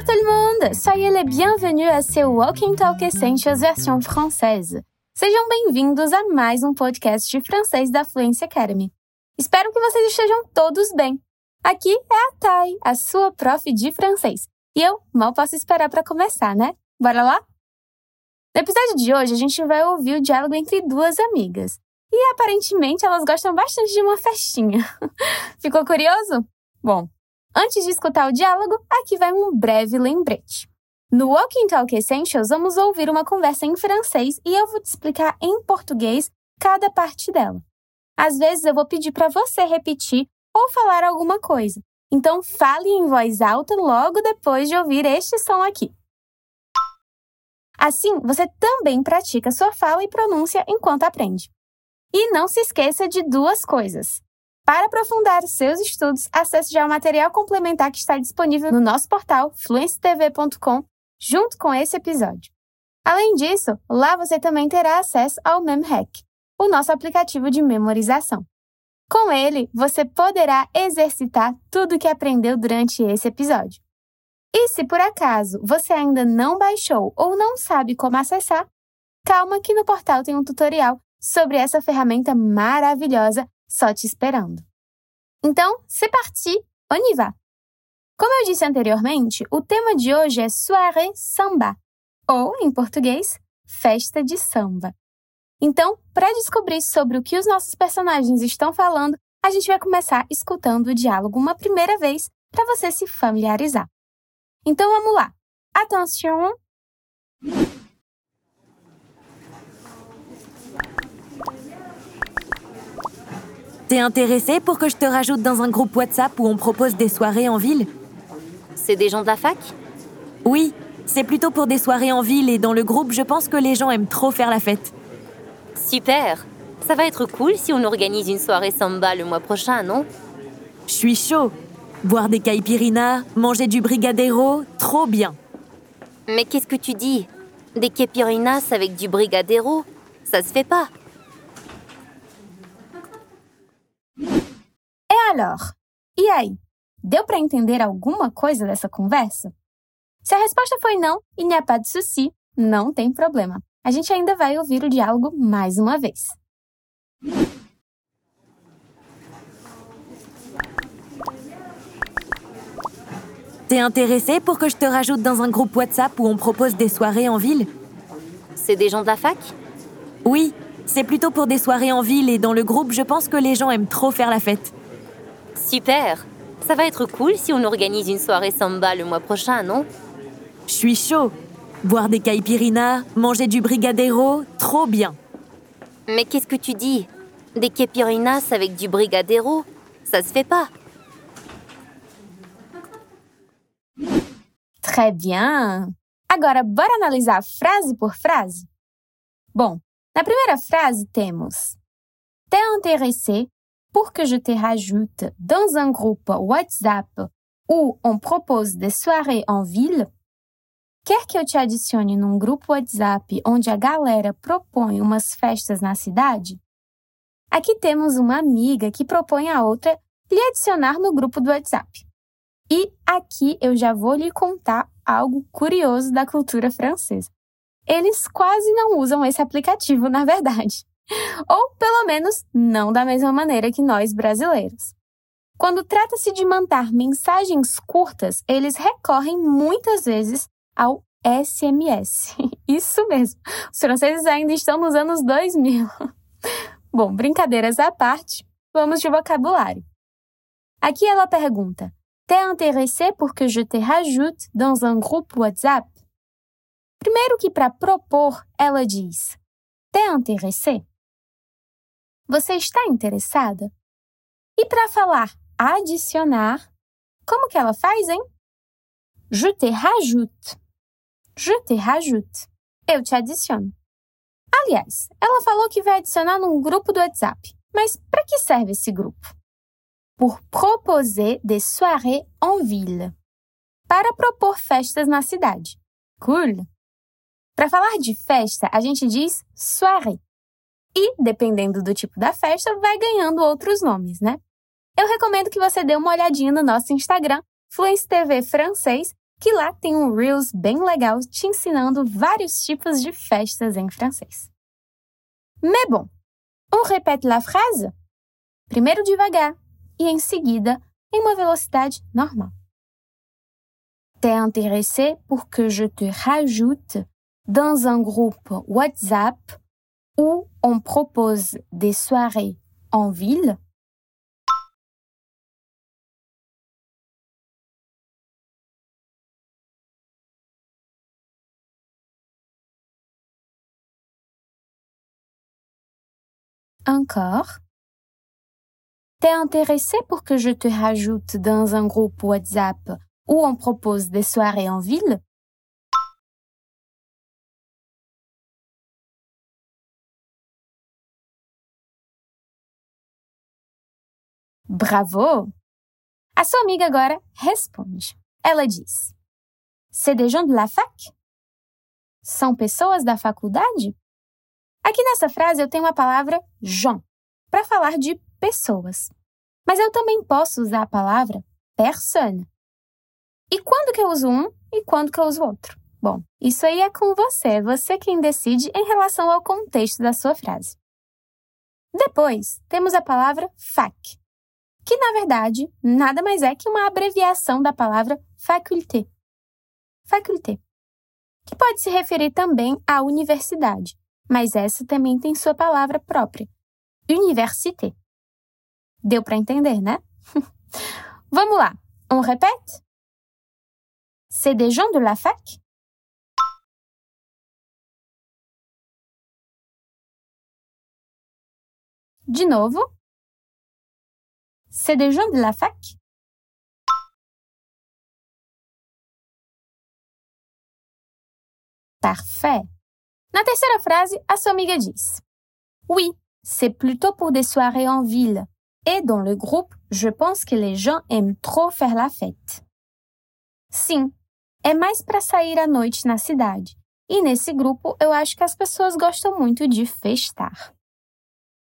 Tout le monde! Soyez les bienvenus à ce Walking Talk Essentials version française. Sejam bem-vindos a mais um podcast de francês da Fluency Academy. Espero que vocês estejam todos bem. Aqui é a Thay, a sua prof de francês. E eu mal posso esperar para começar, né? Bora lá? No episódio de hoje, a gente vai ouvir o diálogo entre duas amigas. E aparentemente elas gostam bastante de uma festinha. Ficou curioso? Bom, antes de escutar o diálogo, aqui vai um breve lembrete. No Walking Talk Essentials, vamos ouvir uma conversa em francês e eu vou te explicar em português cada parte dela. Às vezes eu vou pedir para você repetir ou falar alguma coisa. Então fale em voz alta logo depois de ouvir este som aqui. Assim, você também pratica sua fala e pronúncia enquanto aprende. E não se esqueça de duas coisas. Para aprofundar seus estudos, acesse já o material complementar que está disponível no nosso portal fluencetv.com junto com esse episódio. Além disso, lá você também terá acesso ao MemHack, o nosso aplicativo de memorização. Com ele, você poderá exercitar tudo o que aprendeu durante esse episódio. E se por acaso você ainda não baixou ou não sabe como acessar, calma que no portal tem um tutorial sobre essa ferramenta maravilhosa só te esperando. Então, c'est parti, on y va! Como eu disse anteriormente, o tema de hoje é soirée samba, ou, em português, festa de samba. Então, para descobrir sobre o que os nossos personagens estão falando, a gente vai começar escutando o diálogo uma primeira vez para você se familiarizar. Então vamos lá. Attention! T'es intéressé pour que je te rajoute dans un groupe WhatsApp où on propose des soirées en ville? C'est des gens de la fac? Oui, c'est plutôt pour des soirées en ville et dans le groupe, je pense que les gens aiment trop faire la fête. Super Ça va être cool si on organise une soirée samba le mois prochain, non? Je suis chaud. Boire des caipirinhas, manger du brigadeiro, trop bien. Mais qu'est-ce que tu dis? Des caipirinhas avec du brigadeiro Ça se fait pas. E alors? E aí? Deu para entender alguma coisa dessa conversa? Se a resposta foi não, e n'y a pas de souci, não tem problema. A gente ainda vai ouvir o diálogo mais uma vez. T'es intéressé pour que je te rajoute dans un groupe WhatsApp où on propose des soirées en ville C'est des gens de la fac Oui, c'est plutôt pour des soirées en ville et dans le groupe, je pense que les gens aiment trop faire la fête. Super Ça va être cool si on organise une soirée samba le mois prochain, non? Je suis chaud. Boire des caipirinhas, manger du brigadeiro, trop bien. Mais qu'est-ce que tu dis? Des caipirinhas avec du brigadeiro Ça se fait pas. Très bien! Agora, bora analisar frase por frase? Bom, na primeira frase temos T'es intéressé pour que je te rajoute dans un groupe WhatsApp où on propose des soirées en ville? Quer que eu te adicione num grupo WhatsApp onde a galera propõe umas festas na cidade? Aqui temos uma amiga que propõe a outra lhe adicionar no grupo do WhatsApp. E aqui eu já vou lhe contar algo curioso da cultura francesa. Eles quase não usam esse aplicativo, na verdade. Ou, pelo menos, não da mesma maneira que nós brasileiros. Quando trata-se de mandar mensagens curtas, eles recorrem muitas vezes ao SMS. Isso mesmo. Os franceses ainda estão nos anos 2000. Bom, brincadeiras à parte, vamos de vocabulário. Aqui ela pergunta: T'es intéressé pour que je te rajoute dans un groupe WhatsApp? Primeiro que para propor, ela diz: T'es intéressé? Você está interessada? E para falar adicionar, como que ela faz, hein? Je te rajoute. Je te rajoute. Eu te adiciono. Aliás, ela falou que vai adicionar num grupo do WhatsApp. Mas para que serve esse grupo? Pour proposer des soirées en ville. Para propor festas na cidade. Cool! Para falar de festa, a gente diz soirée. E, dependendo do tipo da festa, vai ganhando outros nomes, né? Eu recomendo que você dê uma olhadinha no nosso Instagram, Fluence TV Francês, que lá tem um Reels bem legal te ensinando vários tipos de festas em francês. Mais bon, on répète la phrase? Primeiro devagar e em seguida em uma velocidade normal. T'es intéressé pour que je te rajoute dans un groupe WhatsApp où on propose des soirées en ville? Encore. T'es intéressé pour que je te rajoute dans un groupe WhatsApp où on propose des soirées en ville? Bravo! A sua amiga agora responde. Ela diz: C'est des gens de la fac? São pessoas da faculdade? Aqui nessa frase eu tenho a palavra gens para falar de pessoas. Mas eu também posso usar a palavra personne. E quando que eu uso um e quando que eu uso outro? Bom, isso aí é com você, você quem decide em relação ao contexto da sua frase. Depois, temos a palavra fac, que na verdade nada mais é que uma abreviação da palavra faculté. Faculté, que pode se referir também à universidade, mas essa também tem sua palavra própria, université. Deu para entender, né? Vamos lá. On répète? C'est des gens de la fac? De novo. C'est des gens de la fac? Parfait. Na terceira frase, a sua amiga diz: Oui, c'est plutôt pour des soirées en ville. Et dans le groupe, je pense que les gens aiment trop faire la fête. Sim, é mais para sair à noite na cidade. E nesse grupo, eu acho que as pessoas gostam muito de festar.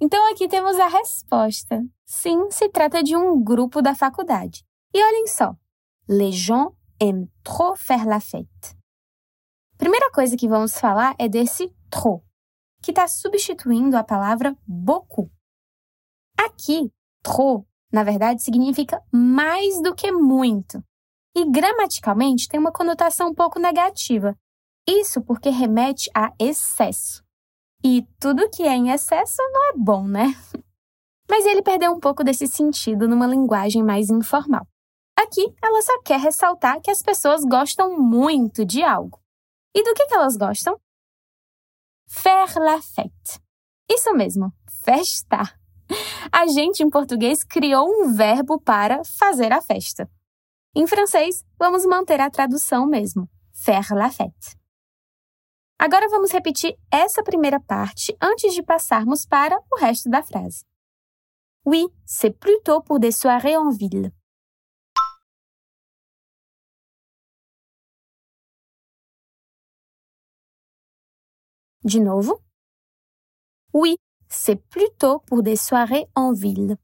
Então aqui temos a resposta. Sim, se trata de um grupo da faculdade. E olhem só. Les gens aiment trop faire la fête. Primeira coisa que vamos falar é desse trop, que está substituindo a palavra beaucoup. Aqui, trop, na verdade, significa mais do que muito. E gramaticalmente tem uma conotação um pouco negativa. Isso porque remete a excesso. E tudo que é em excesso não é bom, né? Mas ele perdeu um pouco desse sentido numa linguagem mais informal. Aqui, ela só quer ressaltar que as pessoas gostam muito de algo. E do que, que elas gostam? Faire la fête. Isso mesmo, festar. A gente em português criou um verbo para fazer a festa. Em francês, vamos manter a tradução mesmo, faire la fête. Agora vamos repetir essa primeira parte antes de passarmos para o resto da frase. Oui, c'est plutôt pour des soirées en ville. De novo. Oui, c'est plutôt pour des soirées en ville.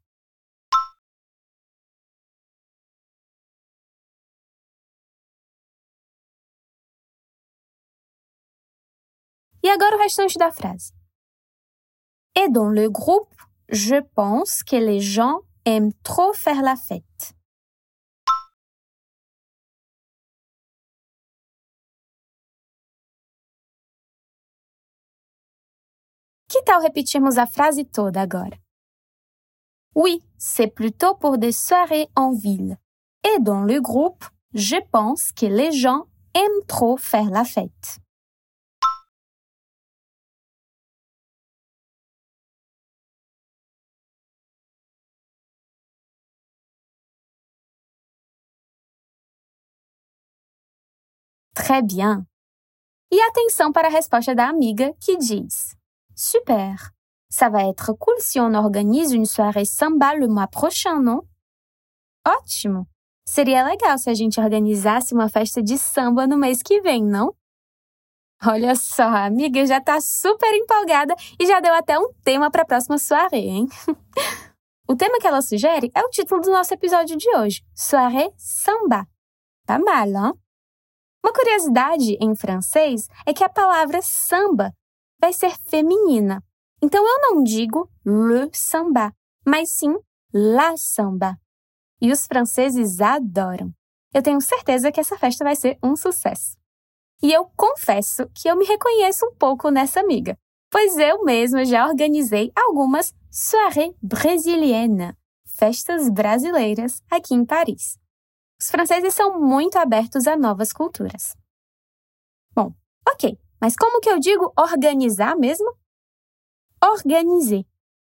Et dans le groupe, je pense que les gens aiment trop faire la fête. Que tal repetirmos a frase toda agora? Oui, c'est plutôt pour des soirées en ville. Et dans le groupe, je pense que les gens aiment trop faire la fête. Très bien. E atenção para a resposta da amiga que diz: Super. Ça va être cool si on organise une soirée samba le mois prochain, non? Ótimo! Seria legal se a gente organizasse uma festa de samba no mês que vem, não? Olha só, a amiga já tá super empolgada e já deu até um tema para a próxima soirée, hein? o tema que ela sugere é o título do nosso episódio de hoje: Soirée Samba. Tá mal, hein? Uma curiosidade em francês é que a palavra samba vai ser feminina. Então eu não digo le samba, mas sim la samba. E os franceses adoram. Eu tenho certeza que essa festa vai ser um sucesso. E eu confesso que eu me reconheço um pouco nessa amiga, pois eu mesma já organizei algumas soirées brésiliennes, festas brasileiras aqui em Paris. Os franceses são muito abertos a novas culturas. Bom, ok, mas como que eu digo organizar mesmo? Organiser.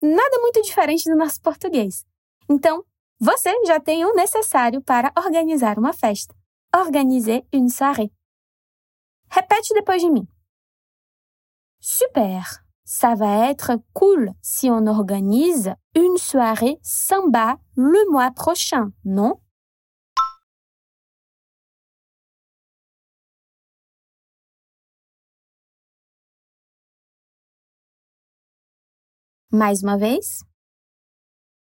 Nada muito diferente do nosso português. Então, você já tem o necessário para organizar uma festa. Organiser une soirée. Répète depois de mim. Super! Ça va être cool si on organise une soirée samba le mois prochain, non? Mais uma.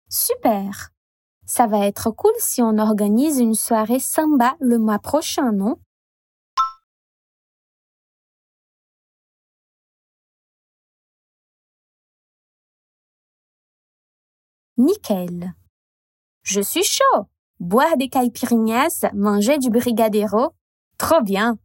Super! Ça va être cool si on organise une soirée samba le mois prochain, non? Nickel. Je suis chaud. Boire des caipirinhas, manger du brigadeiro, trop bien.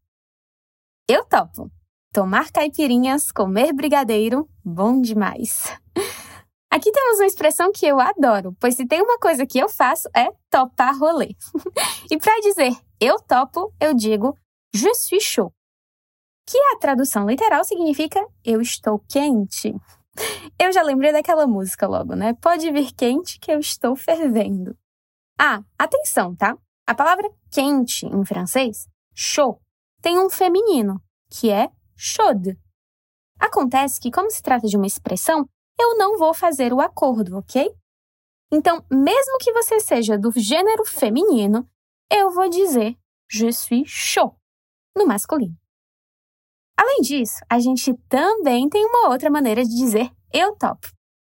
Eu topo. Tomar caipirinhas, comer brigadeiro, bom demais. Aqui temos uma expressão que eu adoro, pois se tem uma coisa que eu faço é topar rolê. e para dizer eu topo, eu digo je suis chaud, que a tradução literal significa eu estou quente. Eu já lembrei daquela música logo, né? Pode vir quente que eu estou fervendo. Ah, atenção, tá? A palavra quente em francês, chaud, tem um feminino, que é chaude. Acontece que, como se trata de uma expressão, eu não vou fazer o acordo, ok? Então, mesmo que você seja do gênero feminino, eu vou dizer je suis chaud no masculino. Além disso, a gente também tem uma outra maneira de dizer eu topo.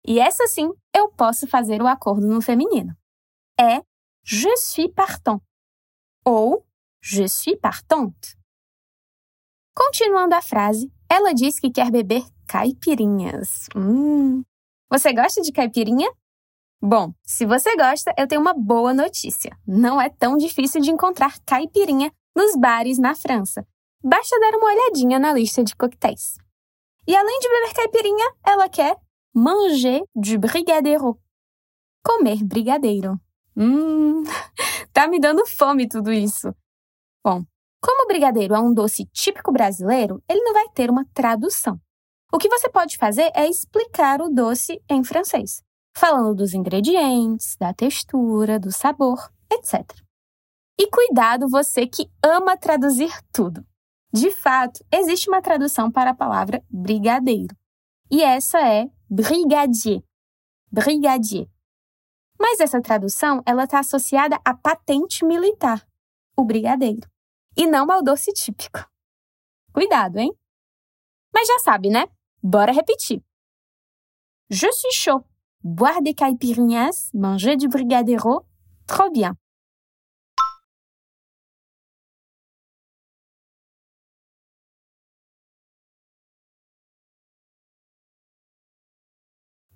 E essa sim, eu posso fazer o acordo no feminino. É je suis partant ou je suis partante. Continuando a frase, ela diz que quer beber caipirinhas. Hum. Você gosta de caipirinha? Bom, se você gosta, eu tenho uma boa notícia. Não é tão difícil de encontrar caipirinha nos bares na França. Basta dar uma olhadinha na lista de coquetéis. E além de beber caipirinha, ela quer manger du brigadeiro. Comer brigadeiro. Hum, tá me dando fome tudo isso. Bom, como o brigadeiro é um doce típico brasileiro, ele não vai ter uma tradução. O que você pode fazer é explicar o doce em francês, falando dos ingredientes, da textura, do sabor, etc. E cuidado você que ama traduzir tudo. De fato, existe uma tradução para a palavra brigadeiro. E essa é brigadier. Brigadier. Mas essa tradução ela está associada à patente militar, o brigadeiro, e não ao doce típico. Cuidado, hein? Mas já sabe, né? Bora repetir. Je suis chaud. Boire des caipirinhas, manger du brigadeiro, trop bien.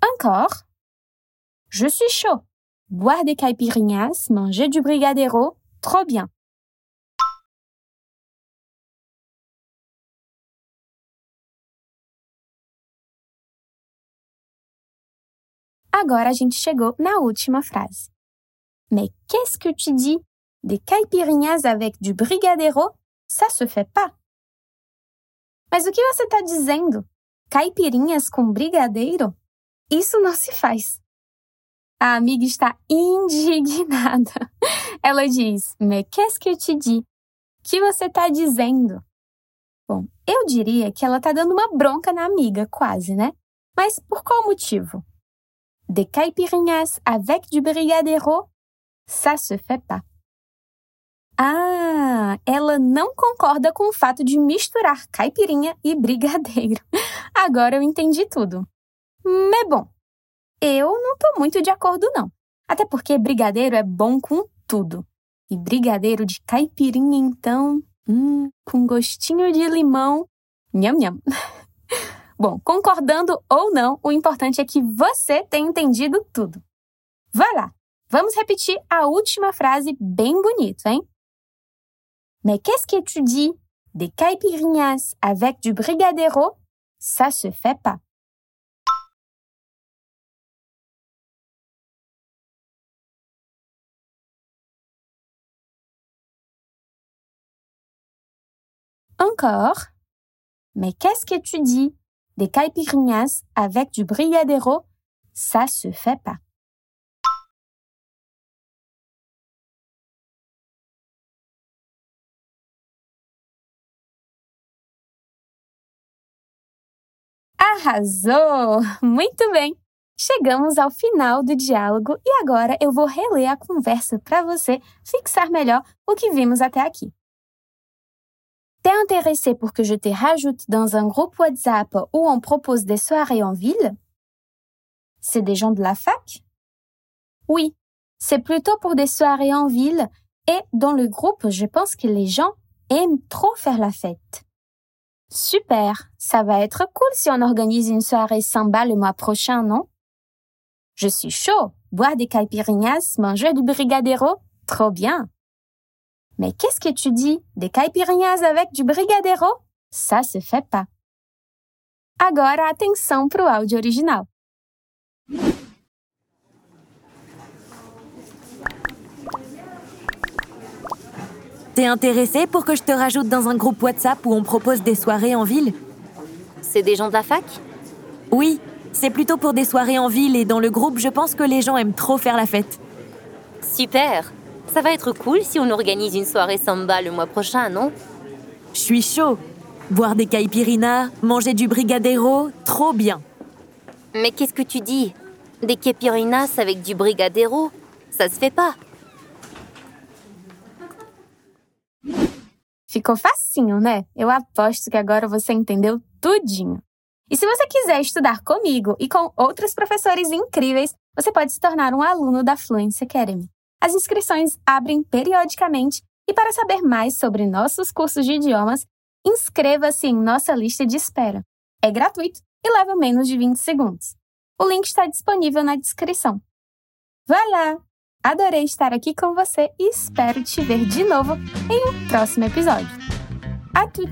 Encore. Je suis chaud. Boire des caipirinhas, manger du brigadeiro, trop bien. Agora a gente chegou na última frase. Mais qu'est-ce que tu dis? Des caipirinhas avec du brigadeiro? Ça se fait pas. Mas o que você está dizendo? Caipirinhas com brigadeiro? Isso não se faz. A amiga está indignada. Ela diz: Mais qu'est-ce que tu dis? que você está dizendo? Bom, eu diria que ela está dando uma bronca na amiga, quase, né? Mas por qual motivo? Des caipirinhas avec du brigadeiro? Ça se fait pas. Ah, ela não concorda com o fato de misturar caipirinha e brigadeiro. Agora eu entendi tudo. Mas bom, eu não tô muito de acordo não. Até porque brigadeiro é bom com tudo. E brigadeiro de caipirinha, então, Hum, com gostinho de limão. Nham, nham. Bom, concordando ou não, o importante é que você tenha entendido tudo. Vai lá, vamos repetir a última frase bem bonito, hein? Mais qu'est-ce que tu dis? Des caipirinhas avec du brigadeiro? Ça se fait pas. Encore. Mais qu'est-ce que tu dis? Des caipirinhas avec du brigadeiro? Ça se fait pas. Arrasou! Muito bem! Chegamos ao final do diálogo e agora eu vou reler a conversa para você fixar melhor o que vimos até aqui. T'es intéressé pour que je te rajoute dans un groupe WhatsApp où on propose des soirées en ville? C'est des gens de la fac? Oui, c'est plutôt pour des soirées en ville et dans le groupe, je pense que les gens aiment trop faire la fête. Super, ça va être cool si on organise une soirée samba le mois prochain, non? Je suis chaud, boire des caipirinhas, manger du brigadeiro, trop bien. Mais qu'est-ce que tu dis? Des caipirinhas avec du brigadeiro Ça se fait pas. Agora atenção para o áudio original. T'es intéressé pour que je te rajoute dans un groupe WhatsApp où on propose des soirées en ville? C'est des gens de la fac? Oui, c'est plutôt pour des soirées en ville et dans le groupe, je pense que les gens aiment trop faire la fête. Super Ça va être cool si on organise une soirée samba le mois prochain, non? Je suis chaud. Boire des caipirinhas, manger du brigadeiro, trop bien. Mais qu'est-ce que tu dis? Des caipirinhas avec du brigadeiro Ça se fait pas Ficou facinho, né? Eu aposto que agora você entendeu tudinho. E se você quiser estudar comigo e com outros professores incríveis, você pode se tornar um aluno da Fluency Academy. As inscrições abrem periodicamente e para saber mais sobre nossos cursos de idiomas, inscreva-se em nossa lista de espera. É gratuito e leva menos de 20 segundos. O link está disponível na descrição. Vai lá! Adorei estar aqui com você e espero te ver de novo em um próximo episódio. A tudo!